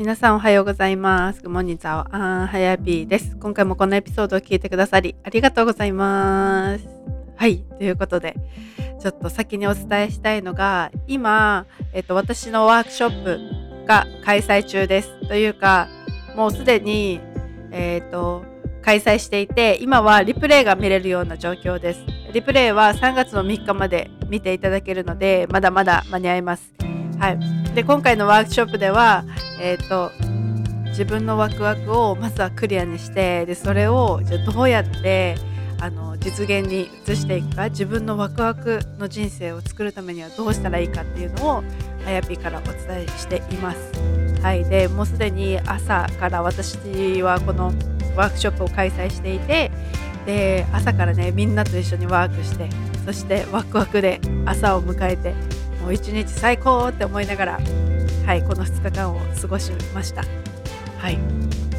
皆さんおはようございます。グモニザオアンハヤビーです。今回もこのエピソードを聞いてくださりありがとうございます。はい、ということで、ちょっと先にお伝えしたいのが、今、えっと、私のワークショップが開催中です。というか、もうすでに、えっと、開催していて、今はリプレイが見れるような状況です。リプレイは3月の3日まで見ていただけるので、まだまだ間に合います。はい。で、今回のワークショップでは、えっ、ー、と、自分のワクワクをまずはクリアにして、で、それをじゃどうやってあの実現に移していくか自分のワクワクの人生を作るためにはどうしたらいいかっていうのをあやぴからお伝えしています。はい、でもうすでに朝から私はこのワークショップを開催していてで朝からねみんなと一緒にワークしてそしてワクワクで朝を迎えてもう一日最高って思いながら、はい、この2日間を過ごしました。はい、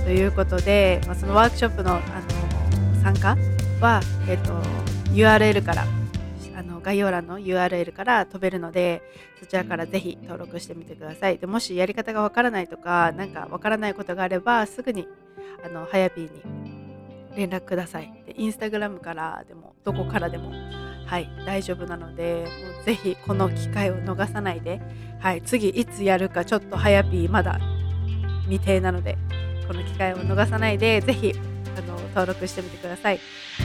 ということで、まあ、そのワークショップのあの参加は、えっと、URL からあの概要欄の URL から飛べるのでそちらからぜひ登録してみてください。でもしやり方がわからないとか何かわからないことがあればすぐにあのはやぴーに連絡ください。でインスタグラムからでもどこからでもはい大丈夫なのでもうぜひこの機会を逃さないで、はい、次いつやるかちょっとはやぴーまだ未定なのでこの機会を逃さないでぜひあの登録してみてください。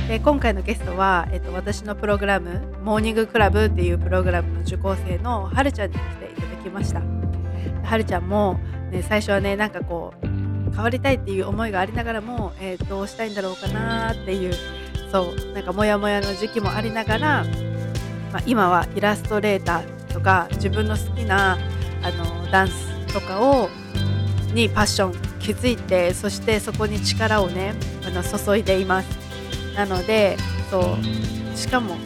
で今回のゲストは、えっと、私のプログラム「モーニングクラブ」っていうプログラムの受講生のはるちゃんに来ていただきました。はるちゃんも、ね、最初はねなんかこう変わりたいっていう思いがありながらも、えー、どうしたいんだろうかなっていうそうなんかモヤモヤの時期もありながら、まあ、今はイラストレーターとか自分の好きなあのダンスとかをにパッション気づいてそしてそこに力をねあの注いでいます。なのでそうしかも、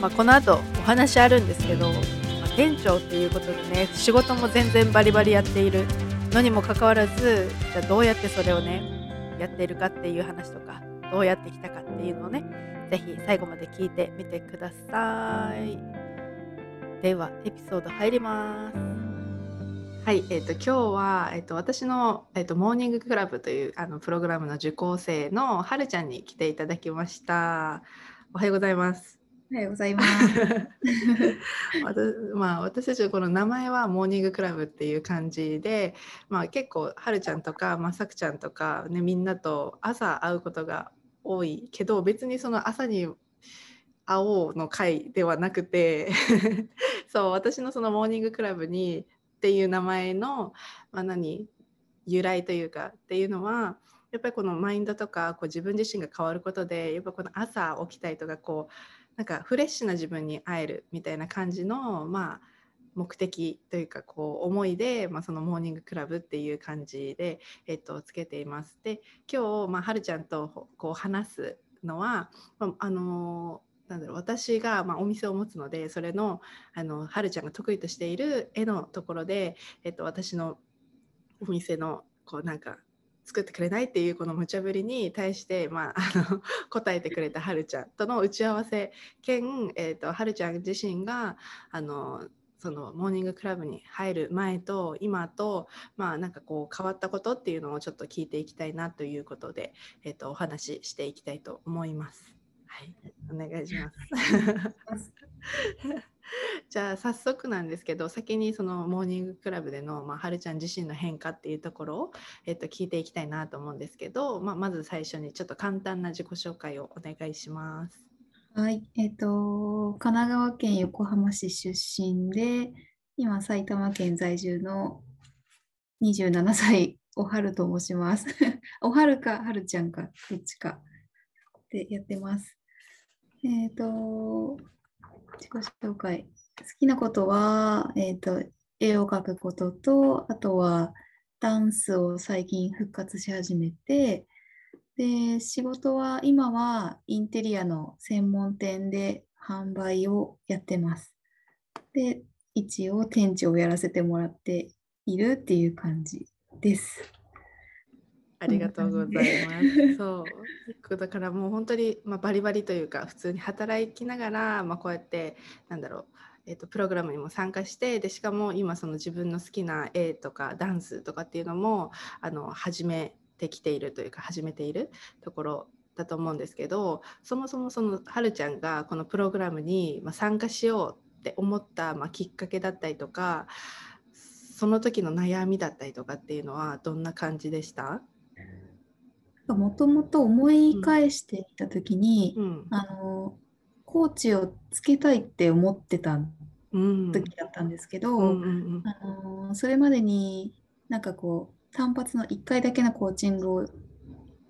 まあ、この後お話あるんですけど、まあ、店長っていうことでね仕事も全然バリバリやっているのにもかかわらずじゃどうやってそれをねやっているかっていう話とかどうやってきたかっていうのをね是非最後まで聞いてみてくださいではエピソード入りますはい、えーと、今日は、えーと、私の、えーと、モーニングクラブというあのプログラムの受講生のはるちゃんに来ていただきました。おはようございます。おはようございます。まあ、私たちはこの名前はモーニングクラブっていう感じで、まあ、結構はるちゃんとか、まあ、さくちゃんとか、ね、みんなと朝会うことが多いけど別にその朝に会おうの会ではなくて そう私のそのモーニングクラブにっていう名前の、まあ何、由来というかっていうのはやっぱりこのマインドとかこう自分自身が変わることでやっぱこの朝起きたりとかこうなんかフレッシュな自分に会えるみたいな感じのまあ目的というかこう思いで、まあ、そのモーニングクラブっていう感じで、えっと、つけています。で今日、まあ、はるちゃんとこう話すのは、あ、のなんだろう私が、まあ、お店を持つのでそれのあのはるちゃんが得意としている絵のところで、えっと、私のお店のこうなんか作ってくれないっていうこの無茶ぶりに対して、まあ、あの 答えてくれたはるちゃんとの打ち合わせ兼、えーと、はるちゃん自身があのそのモーニングクラブに入る前と今と、まあ、なんかこう変わったことっていうのをちょっと聞いていきたいなということで、えーと、お話ししていきたいと思います。はい、お願いします。じゃあ早速なんですけど先にそのモーニングクラブでの、まあ、はるちゃん自身の変化っていうところを、えっと、聞いていきたいなと思うんですけど、まあ、まず最初にちょっと簡単な自己紹介をお願いします。はい、えっ、と神奈川県横浜市出身で今埼玉県在住の27歳おはると申します。おはるかはるちゃんかどっちかでやってます。えっ、と自己紹介。好きなことは、えっ、ー、と、絵を描くことと、あとはダンスを最近復活し始めて、で、仕事は今はインテリアの専門店で販売をやってます。で、一応店長をやらせてもらっているっていう感じです。ありがとうございます。そう。だからもう本当に、まあ、バリバリというか普通に働きながら、まあ、こうやってなんだろうえーと、プログラムにも参加してでしかも今その自分の好きな絵とかダンスとかっていうのもあの始めてきているというか始めているところだと思うんですけどそもそもそのはるちゃんがこのプログラムに参加しようって思った、まあ、きっかけだったりとかその時の悩みだったりとかっていうのはどんな感じでした？もともと思い返していた時に、うん、あのコーチをつけたいって思ってた時だったんですけど、あのそれまでになんかこう単発の1回だけのコーチングを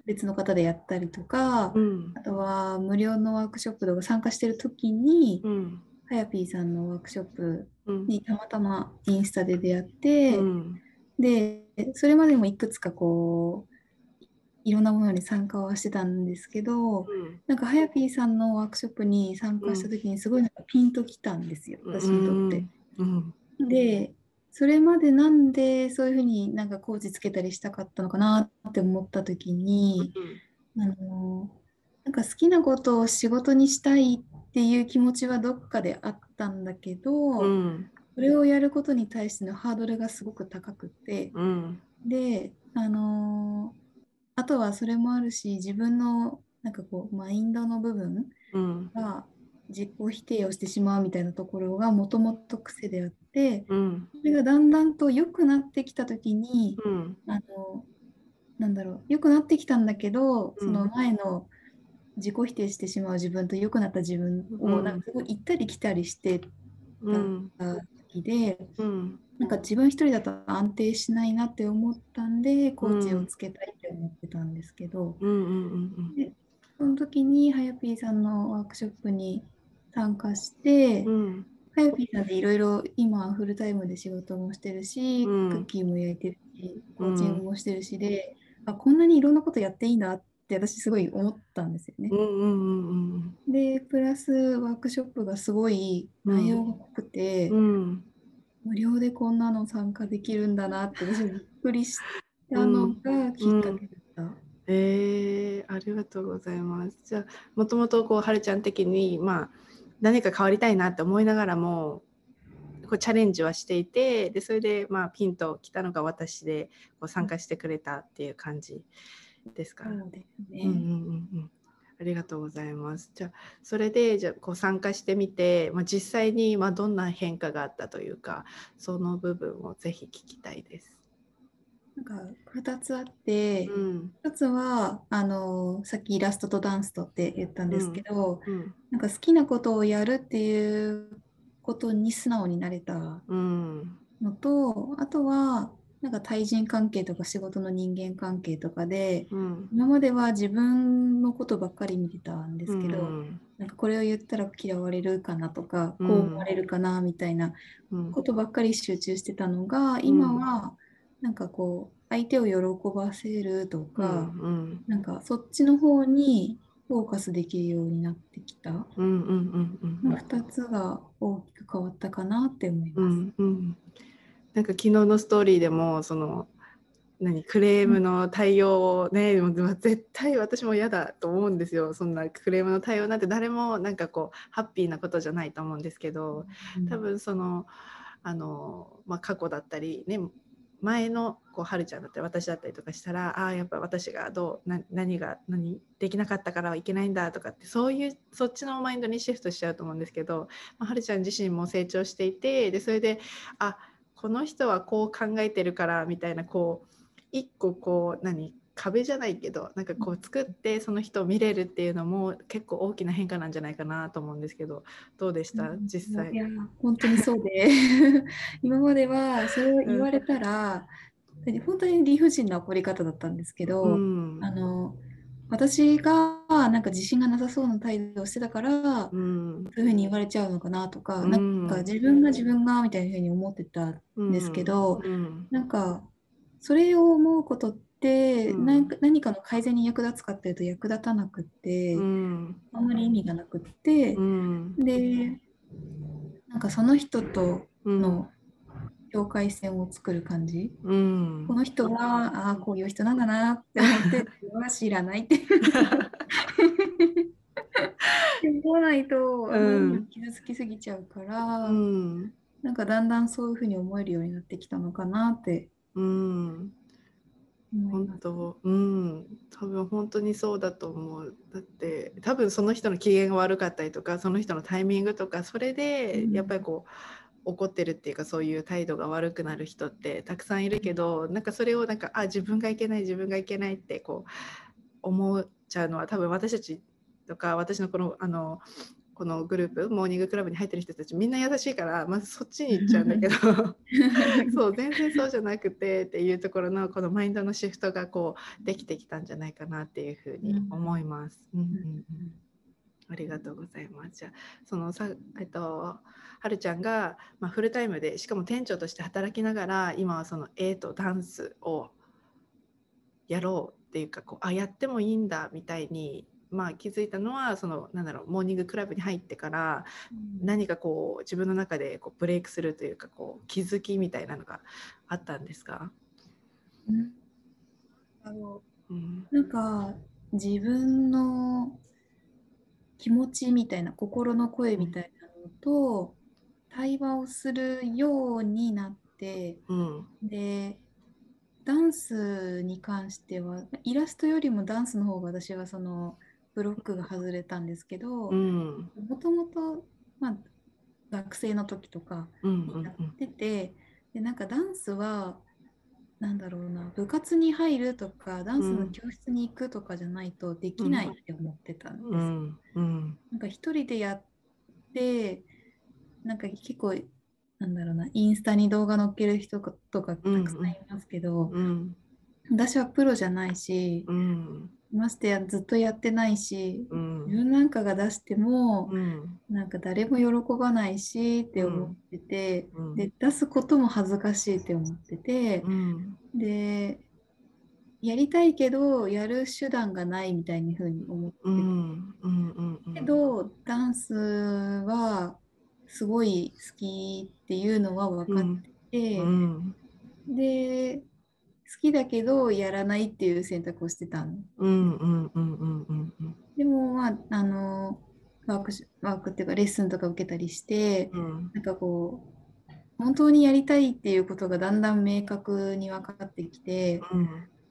別の方でやったりとか、うん、あとは無料のワークショップとか参加してる時に、うん、はやぴーさんのワークショップにたまたまインスタで出会って、うん、でそれまでもいくつかこういろんなものに参加はしてたんですけど、うん、なんかはやぴーさんのワークショップに参加した時にすごいなんかピンときたんですよ、私にとって。でそれまでなんでそういうふうになんかコーチつけたりしたかったのかなって思った時に、うん、あのなんか好きなことを仕事にしたいっていう気持ちはどっかであったんだけど、うん、それをやることに対してのハードルがすごく高くて、うん、であのあとはそれもあるし自分のなんかこうマインドの部分が自己否定をしてしまうみたいなところがもともと癖であって、うん、それがだんだんと良くなってきた時に、うん、あのなんだろう良くなってきたんだけど、その前の自己否定してしまう自分と良くなった自分をなんかすごい行ったり来たりしてた時で、うん、なんか自分一人だと安定しないなって思ったんでコーチをつけたいって思ってたんですけど、でその時にはやぴーさんのワークショップに参加して、うん、はやぴーさんでいろいろ今フルタイムで仕事もしてるし、うん、クッキーも焼いてるしコーチングもしてるしで、うん、あこんなにいろんなことやっていいんだって私すごい思ったんですよね。でプラスワークショップがすごい内容が濃くて、無料でこんなの参加できるんだなって私びっくりしたのがきっかけだった。えー、ありがとうございます。じゃあもともとこうはるちゃん的にまあ何か変わりたいなって思いながらもこうチャレンジはしていてでそれでまあピンときたのが私でこう参加してくれたっていう感じですか。ね、うんうんうんありがとうございます。じゃあそれでじゃこう参加してみて、まあ、実際にまどんな変化があったというかその部分をぜひ聞きたいです。なんか2つあって、うん、1つはあのさっきイラストとダンスとって言ったんですけど、うん。うん、なんか好きなことをやるっていうことに素直になれたのと、あとはなんか対人関係とか仕事の人間関係とかで、今までは自分のことばっかり見てたんですけど、なんかこれを言ったら嫌われるかなとか、こう思われるかなみたいなことばっかり集中してたのが、今はなんかこう相手を喜ばせるとか、うんうん、なんかそっちの方にフォーカスできるようになってきた、うんうんうんうん、2つが大きく変わったかなって思います。うんうん、なんか昨日のストーリーでもその何クレームの対応をね、うん、絶対私も嫌だと思うんですよ。そんなクレームの対応なんて誰もなんかこうハッピーなことじゃないと思うんですけど、多分そのあの、まあ、過去だったりね前のこうはるちゃんだったり私だったりとかしたらああやっぱ私がどうな何が何できなかったからはいけないんだとかってそういうそっちのマインドにシフトしちゃうと思うんですけど、まあ、はるちゃん自身も成長していてでそれであこの人はこう考えてるからみたいなこう一個こう何壁じゃないけどなんかこう作ってその人を見れるっていうのも結構大きな変化なんじゃないかなと思うんですけどどうでした？実際。いや本当にそうで。今まではそれを言われたら、うん、本当に理不尽な怒り方だったんですけど、うん、あの私がなんか自信がなさそうな態度をしてたから、うん、そういうふうに言われちゃうのかなとか、うん、なんか自分が自分がみたいなふうに思ってたんですけど、うん、なんかそれを思うことって、うん、何か何かの改善に役立つかっていうと役立たなくって、うん、あんまり意味がなくって、うん、でなんかその人との境界線を作る感じ、この人はああこういう人なんだなって思って は知らないっててこないと、うん。傷つきすぎちゃうから、うん。なんかだんだんそういうふうに思えるようになってきたのかなってうん。本当うん多分本当にそうだと思う。だって多分その人の機嫌が悪かったりとかその人のタイミングとかそれでうん。やっぱりこう怒ってるっていうかそういう態度が悪くなる人ってたくさんいるけどなんかそれをなんかあ自分がいけない自分がいけないってこう思っちゃうのは多分私たちとか私のこのあのこのグループモーニングクラブに入ってる人たちみんな優しいからまずそっちに行っちゃうんだけど そう全然そうじゃなくてっていうところのこのマインドのシフトがこうできてきたんじゃないかなっていうふうに思います。うんうんうんありがとうございます。じゃあそのさえっとはるちゃんが、まあ、フルタイムでしかも店長として働きながら今はその絵とダンスをやろうっていうかこうあやってもいいんだみたいに、まあ、気づいたのはそのなんだろうモーニングクラブに入ってから何かこう自分の中でこうブレイクするというかこう気づきみたいなのがあったんですか、うん。あのうん。なんか自分の気持ちみたいな心の声みたいなのと対話をするようになってうん。でダンスに関してはイラストよりもダンスの方が私はそのブロックが外れたんですけどうん。もともとまあ学生の時とかうんうんやってて、でなんかダンスはなんだろうな部活に入るとかダンスの教室に行くとかじゃないとできないって思ってたんです。うん。うん。なんか一人でやってなんか結構なんだろうなインスタに動画載っける人とかたくさん。いますけど、うん。私はプロじゃないし、うんましてやずっとやってないし、うん。自分なんかが出しても、うん。なんか誰も喜ばないしって思ってて、うん。で出すことも恥ずかしいって思ってて、うん。でやりたいけどやる手段がないみたいに風に思ってうん。うん。うん。うん。けど、ダンスはすごい好きっていうのは分かってて、うん。で好きだけどやらないっていう選択をしてたの。うんうんうんうんうんうん。でもまああのワークしワークっていうかレッスンとか受けたりして、うん。なんかこう本当にやりたいっていうことがだんだん明確に分かってきてうん。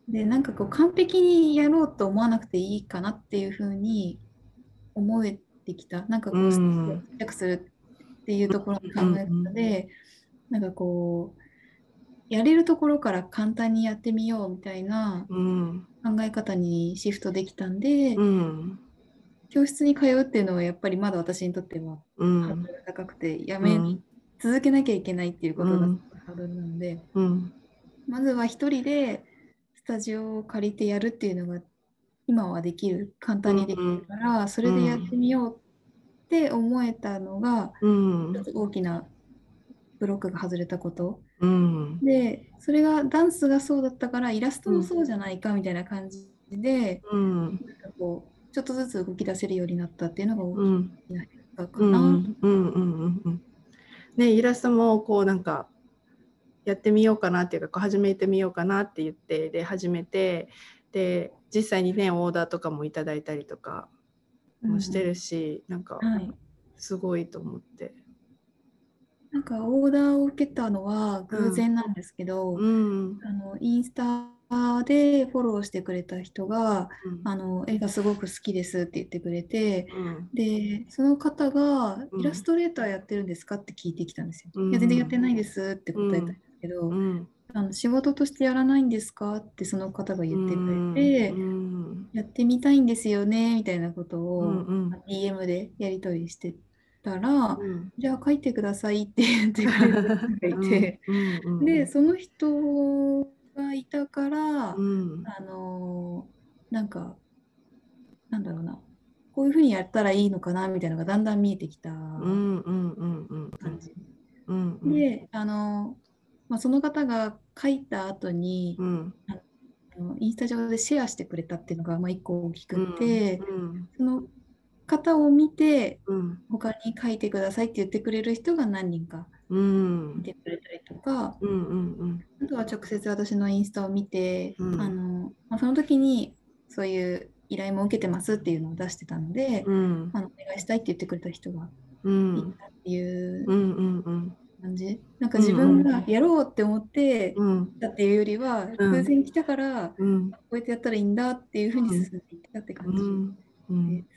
でなんかこう完璧にやろうと思わなくていいかなっていうふうに思えてきた。なんかこううん。するっていうところの考え方でなんかこうやれるところから簡単にやってみようみたいなうん考え方にシフトできたんで、うん教室に通うっていうのはやっぱりまだ私にとってはうんハードルが高くてやめ、続けなきゃいけないっていうことがうんハードルなので、うんまずは一人でスタジオを借りてやるっていうのが今はできる簡単にできるから、それでやってみようって思えたのが大きなブロックが外れたことうん。でそれがダンスがそうだったからイラストもそうじゃないかみたいな感じで、うん。なんかこうちょっとずつ動き出せるようになったっていうのが大うん。きな変化かな。うんうんうんうんうん。ねイラストもこうなんかやってみようかなっていうかこう始めてみようかなって言ってで始めてで実際にねオーダーとかもいただいたりとかもしてるし、なんかはい。すごいと思って。なんかオーダーを受けたのは偶然なんですけど、うん。あのインスタでフォローしてくれた人がうん。あの絵がすごく好きですって言ってくれてうん。でその方がうん。イラストレーターやってるんですかって聞いてきたんですよ。うんいや全然やってないですって答えたんですけど、うん。あの仕事としてやらないんですか？ってその方が言ってくれて、うん。やってみたいんですよねみたいなことうを DM でやり取りしてたら、うん。じゃあ書いてくださいって言ってくれる人がいて、うんうんでその人がいたから、うん。あのーなんかなんだろうな。こういうふうにやったらいいのかなみたいなのがだんだん見えてきたうんうんうんうん感じ、うんうん。であのーまあ、その方が書いた後に、うん。あのインスタ上でシェアしてくれたっていうのがまあ一個大きくて、うん。その方を見てうん。他に書いてくださいって言ってくれる人が何人かうん。いてくれたりとか、うんうんあとは直接私のインスタを見て、うん。あのまあ、その時にそういう依頼も受けてますっていうのを出してたので、うん。あのお願いしたいって言ってくれた人がうん。いたっていううんうんうん。感じ、なんか自分がやろうって思ってうん。だっていうよりは、うん。偶然来たから、こうん。うやってやったらいいんだっていうふうに進んでいったってう感じん。うん。です。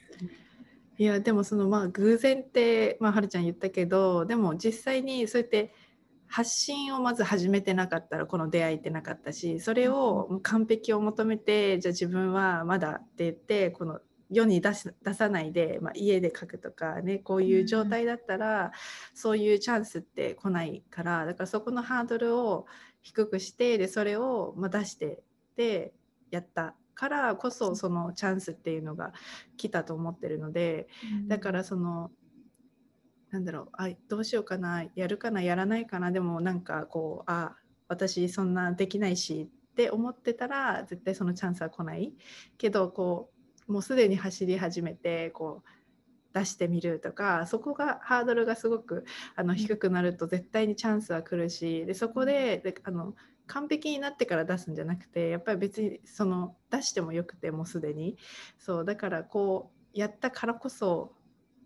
いやでもそのまあ偶然ってまあはるちゃん言ったけどでも実際にそうやって発信をまず始めてなかったらこの出会いってなかったしそれを完璧を求めてじゃあ自分はまだって言ってこの世に出し出さないで、まあ、家で書くとかねこういう状態だったら、そういうチャンスって来ないからだからそこのハードルを低くしてでそれをまあ出してでやったからこそそのチャンスっていうのが来たと思ってるのでだからそのなんだろうあどうしようかなやるかなやらないかなでもなんかこうあ私そんなできないしって思ってたら絶対そのチャンスは来ない。けどこうもうすでに走り始めてこう出してみるとかそこがハードルがすごくあの低くなると絶対にチャンスは来るしでそこでであの完璧になってから出すんじゃなくてやっぱり別にその出してもよくてもうすでに。そうだからこうやったからこそ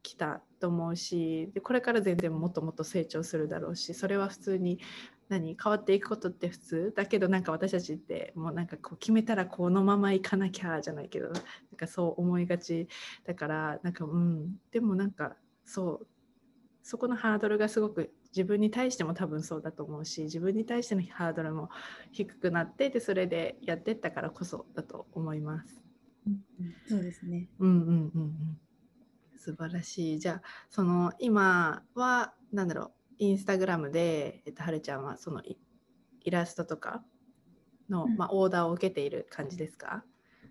来たと思うしでこれから全然もっともっと成長するだろうしそれは普通に何変わっていくことって普通。だけどなんか私たちってもうなんかこう決めたらこのままいかなきゃじゃないけどなんかそう思いがちだからなんかうん。でもなんかそう。そこのハードルがすごく自分に対しても多分そうだと思うし自分に対してのハードルも低くなってでそれでやってったからこそだと思います。うんそうですね。うんうんうんうん素晴らしい。じゃあその今はなんだろうインスタグラムで、えっと、はるちゃんはそのイイラストとかの、うんまあ、オーダーを受けている感じですか、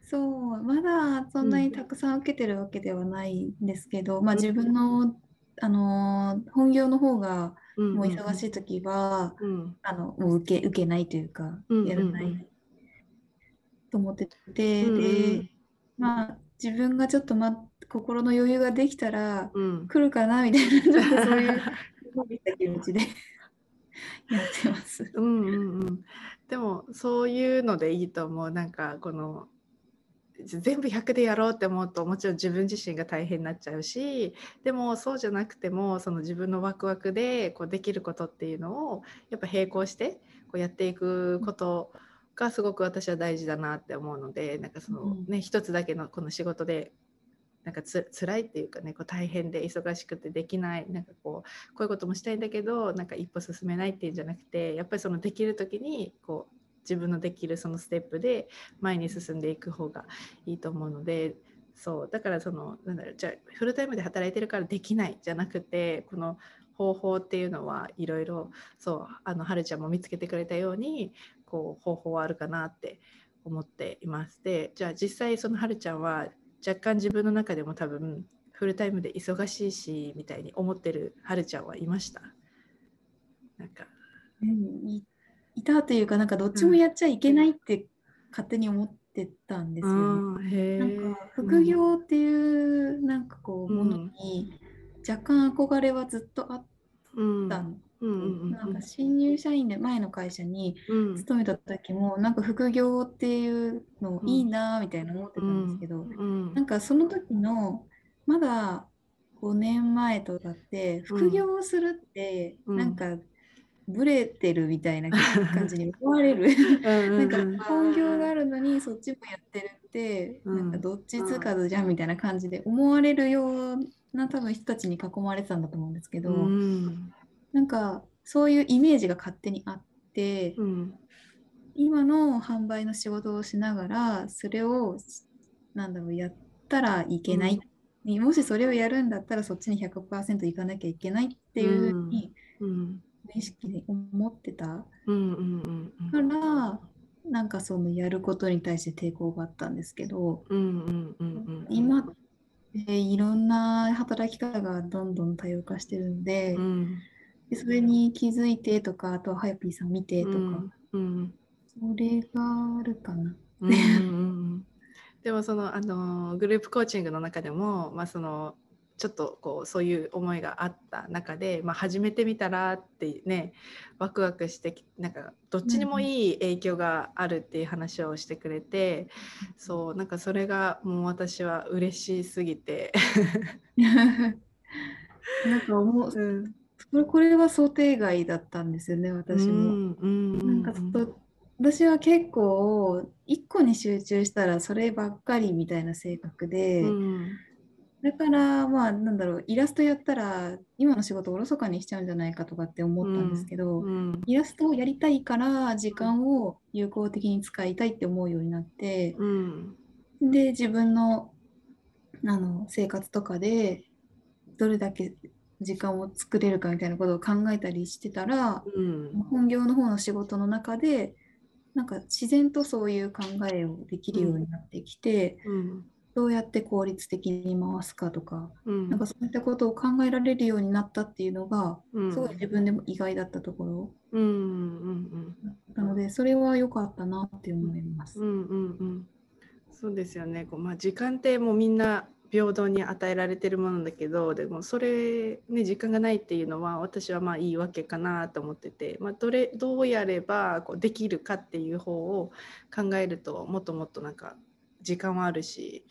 そう、まだそんなにたくさん受けてるわけではないんですけど、まあ自分の、あのー本業の方がうんもう忙しい時は、うん。あのもう受け受けないというか、うんやらない、うんうんと思ってて、うんで、まあ自分がちょっと、ま、心の余裕ができたらうん。うん来るかなみたいな、ちょっとそういう 気持ちで やってます。うんうんうん、でもそういうのでいいと思う。なんかこの全部100でやろうって思うともちろん自分自身が大変になっちゃうしでもそうじゃなくてもその自分のワクワクでこうできることっていうのをやっぱ並行してこうやっていくことがすごく私は大事だなって思うのでなんかそのうん。ね一つだけのこの仕事でなんかつ辛いっていうかねこう大変で忙しくてできないなんかこうこういうこともしたいんだけどなんか一歩進めないっていうんじゃなくてやっぱりそのできる時にこう自分のできるそのステップで前に進んでいく方がいいと思うのでそうだからそのなんだろうじゃあフルタイムで働いてるからできないじゃなくてこの方法っていうのはいろいろそうあのはるちゃんも見つけてくれたようにこう方法はあるかなって思っています。でじゃあ実際そのはるちゃんは若干自分の中でも多分フルタイムで忙しいしみたいに思ってるはるちゃんはいました？なんかうんいいたというか、なんかどっちもやっちゃいけないって勝手に思ってたんですよね。なん。ーか副業っていうなんかこうものに若干憧れはずっとあっうん。たん。なんか新入社員で前の会社にうん。勤めた時もなんか副業っていうのいいなみたいな思ってたんですけど、うん。なんかその時のまだ5年前とかって副業をするってうん。なんかブレてるみたいな感じに思われる。な なんか本業があるのにそっちもやってるって、うん。なんかどっちつかずじゃんみたいな感じで思われるような多分人たちに囲まれてたんだと思うんですけど、うん。なんかそういうイメージが勝手にあって、うん。今の販売の仕事をしながらそれをなんだろうやったらいけない、もしそれをやるんだったらそっちに100%いかなきゃいけないっていうふうに意識で思ってた。から、なんかそのやることに対して抵抗があったんですけど、今、えーいろんな働き方がどんどん多様化してるんで、うん。でそれに気づいてとか、あとはハヤピーさん見てとか、うんうん。それがあるかな。うんうんうんでもそのあのグループコーチングの中でも、まあ、そのちょっとこうそういう思いがあった中で、まあ、始めてみたらってねワクワクしてなんかどっちにもいい影響があるっていう話をしてくれて、うん、そうなんかそれがもう私は嬉しすぎて。なんか思う、うん、これは想定外だったんですよね私も。うんうん、なんかと私は結構一個に集中したらそればっかりみたいな性格で、うん、だからまあなんだろうイラストやったら今の仕事をおろそかにしちゃうんじゃないかとかって思ったんですけど、うん。うん、イラストをやりたいから時間を有効的に使いたいって思うようになって、で自分のあの生活とかでどれだけ時間を作れるかみたいなことを考えたりしてたら、本業の方の仕事の中でなんか自然とそういう考えをできるようになってきて、うん、どうやって効率的に回すかとか、うん、なんかそういったことを考えられるようになったっていうのが、うん、すごい自分でも意外だったところ、うんうんうん、なのでそれは良かったなって思います。うんうんうん、そうですよね。こう、まあ、時間ってもうみんな平等に与えられてるものだけどでもそれね時間がないっていうのは私はまあいいわけかなと思ってて、まあ、どれどうやればこうできるかっていう方を考えるともっともっとなんか時間はあるし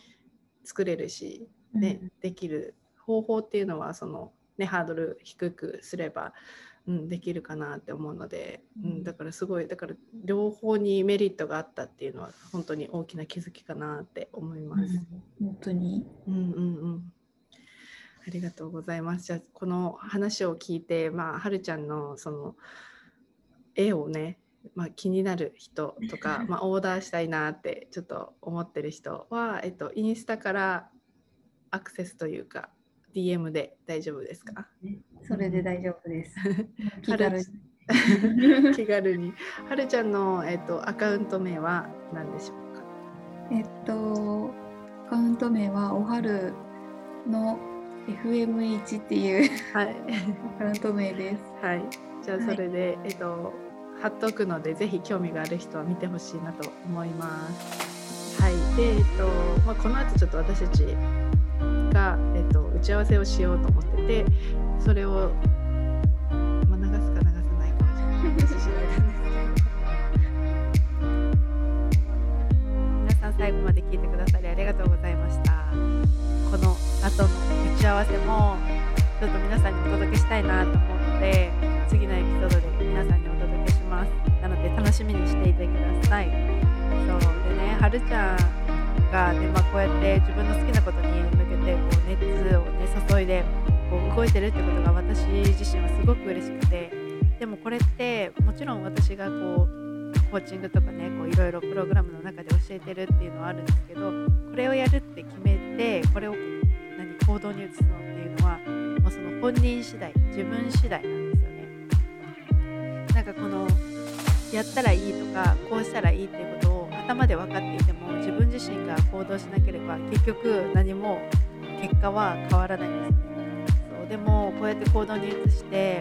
作れるし、ね、うん、できる方法っていうのはその、ね、ハードル低くすればうん、できるかなって思うので、うん、だからすごいだから両方にメリットがあったっていうのは本当に大きな気づきかなって思います。うん、本当に、うんうんうんありがとうございます。じゃあこの話を聞いて、まあ、はるちゃんのその絵をね、まあ、気になる人とか、まあ、オーダーしたいなってちょっと思ってる人は、えっと、インスタからアクセスというか DM で大丈夫ですか？それで大丈夫です。気軽に。気軽に。はるちゃんの、えっと、アカウント名は何でしょうか？えっと、アカウント名はおはるの FM1 っていう、はい、アカウント名です。はい。じゃあそれで、はい、えっと、貼っとくので、ぜひ興味がある人は見てほしいなと思います。はい。で、えっと、まあ、この後ちょっと私たちが、えっと、打ち合わせをしようと思っててそれを、まあ、流すか流さないかは話しないですけど皆さん最後まで聞いてくださりありがとうございましたこの後の打ち合わせもちょっと皆さんにお届けしたいなと思うので次のエピソードで皆さんにしみにしていてくださいそうでねはるちゃんが、ねまあ、こうやって自分の好きなことにでこう熱を、ね、注いでこう動いてるってことが私自身はすごく嬉しくてでもこれってもちろん私がこうコーチングとかねいろいろプログラムの中で教えてるっていうのはあるんですけどこれをやるって決めてこれを何行動に移すのっていうのはもうその本人次第自分次第なんですよね。なんかこのやったらいいとかこうしたらいいっていうことを頭で分かっていても自分自身が行動しなければ結局何も結果は変わらないんですそうでもこうやって行動に移して、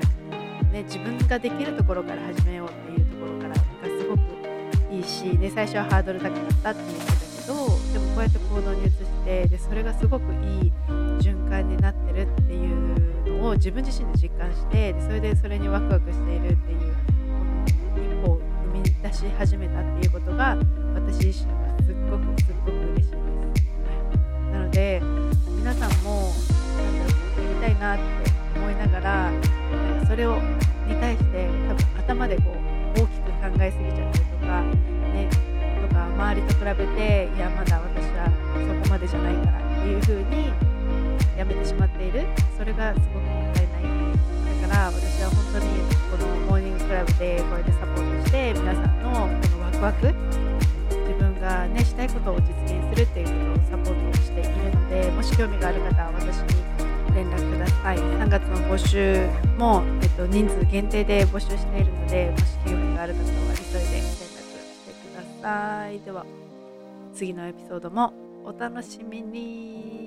ね、自分ができるところから始めようっていうところからがすごくいいし、ね、最初はハードル高かったって言ってたけどでもこうやって行動に移してでそれがすごくいい循環になってるっていうのを自分自身で実感してでそれでそれにワクワクしているっていう踏み出し始めたっていうことが私自身はすっごくすっごく嬉しいです。なので皆さんもなんだろうやりたいなって思いながらそれをに対して多分頭でこう大きく考えすぎちゃったりとかねとか周りと比べていやまだ私はそこまでじゃないからっていう風にやめてしまっている。それがすごくもったい。から私は本当にこのモーニングクラブでこうやってサポートして皆さんのこのワクワク自分がねしたいことを実現するっていうことをサポートしているのでもし興味がある方は私に連絡ください。3月の募集も、えっと、人数限定で募集しているのでもし興味がある方は急いで連絡してください。では次のエピソードもお楽しみに。